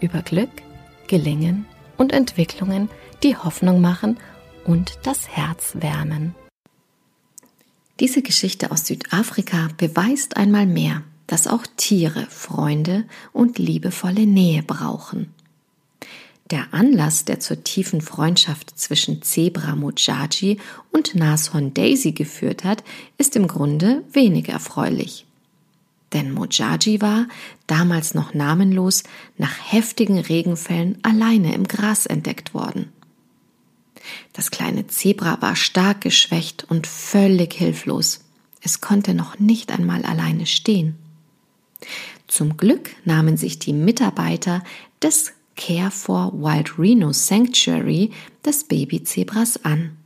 über Glück, Gelingen und Entwicklungen, die Hoffnung machen und das Herz wärmen. Diese Geschichte aus Südafrika beweist einmal mehr, dass auch Tiere Freunde und liebevolle Nähe brauchen. Der Anlass, der zur tiefen Freundschaft zwischen Zebra Mojaji und Nashorn Daisy geführt hat, ist im Grunde wenig erfreulich. Denn Mojaji war, damals noch namenlos, nach heftigen Regenfällen alleine im Gras entdeckt worden. Das kleine Zebra war stark geschwächt und völlig hilflos. Es konnte noch nicht einmal alleine stehen. Zum Glück nahmen sich die Mitarbeiter des Care for Wild Rhino Sanctuary des Babyzebras an.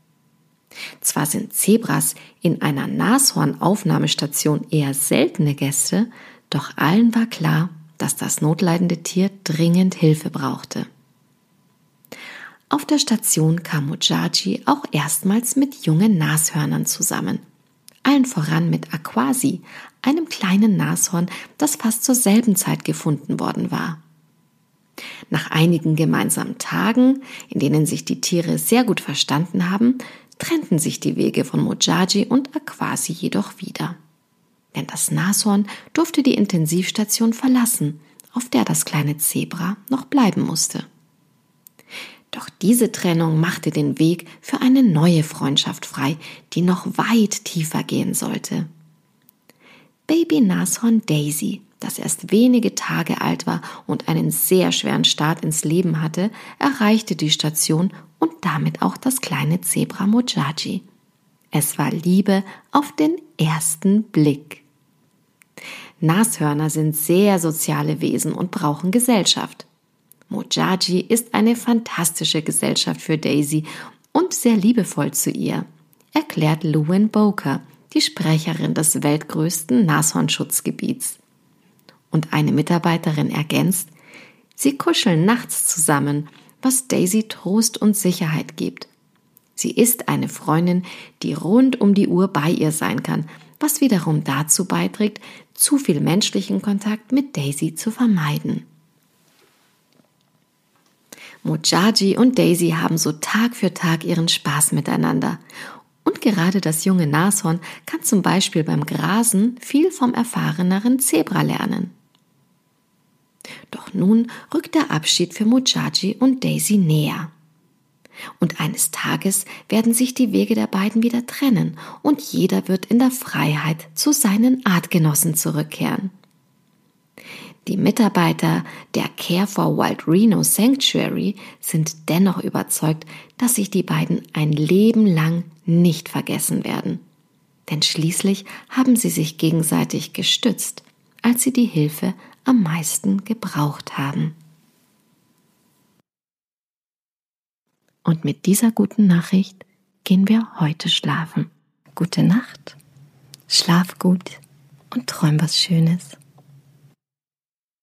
Zwar sind Zebras in einer Nashornaufnahmestation eher seltene Gäste, doch allen war klar, dass das notleidende Tier dringend Hilfe brauchte. Auf der Station kam Mujaji auch erstmals mit jungen Nashörnern zusammen. Allen voran mit Aquasi, einem kleinen Nashorn, das fast zur selben Zeit gefunden worden war. Nach einigen gemeinsamen Tagen, in denen sich die Tiere sehr gut verstanden haben, trennten sich die Wege von Mojaji und Aquasi jedoch wieder. Denn das Nashorn durfte die Intensivstation verlassen, auf der das kleine Zebra noch bleiben musste. Doch diese Trennung machte den Weg für eine neue Freundschaft frei, die noch weit tiefer gehen sollte. Baby Nashorn Daisy, das erst wenige Tage alt war und einen sehr schweren Start ins Leben hatte, erreichte die Station und damit auch das kleine Zebra Mojaji. Es war Liebe auf den ersten Blick. Nashörner sind sehr soziale Wesen und brauchen Gesellschaft. Mojaji ist eine fantastische Gesellschaft für Daisy und sehr liebevoll zu ihr, erklärt Lewin Boker, die Sprecherin des weltgrößten Nashornschutzgebiets. Und eine Mitarbeiterin ergänzt, sie kuscheln nachts zusammen, was Daisy Trost und Sicherheit gibt. Sie ist eine Freundin, die rund um die Uhr bei ihr sein kann, was wiederum dazu beiträgt, zu viel menschlichen Kontakt mit Daisy zu vermeiden. Mojaji und Daisy haben so Tag für Tag ihren Spaß miteinander. Und gerade das junge Nashorn kann zum Beispiel beim Grasen viel vom erfahreneren Zebra lernen. Nun rückt der Abschied für Mojaji und Daisy näher. Und eines Tages werden sich die Wege der beiden wieder trennen und jeder wird in der Freiheit zu seinen Artgenossen zurückkehren. Die Mitarbeiter der Care for Wild Rhino Sanctuary sind dennoch überzeugt, dass sich die beiden ein Leben lang nicht vergessen werden. Denn schließlich haben sie sich gegenseitig gestützt, als sie die Hilfe am meisten gebraucht haben. Und mit dieser guten Nachricht gehen wir heute schlafen. Gute Nacht, schlaf gut und träum was Schönes.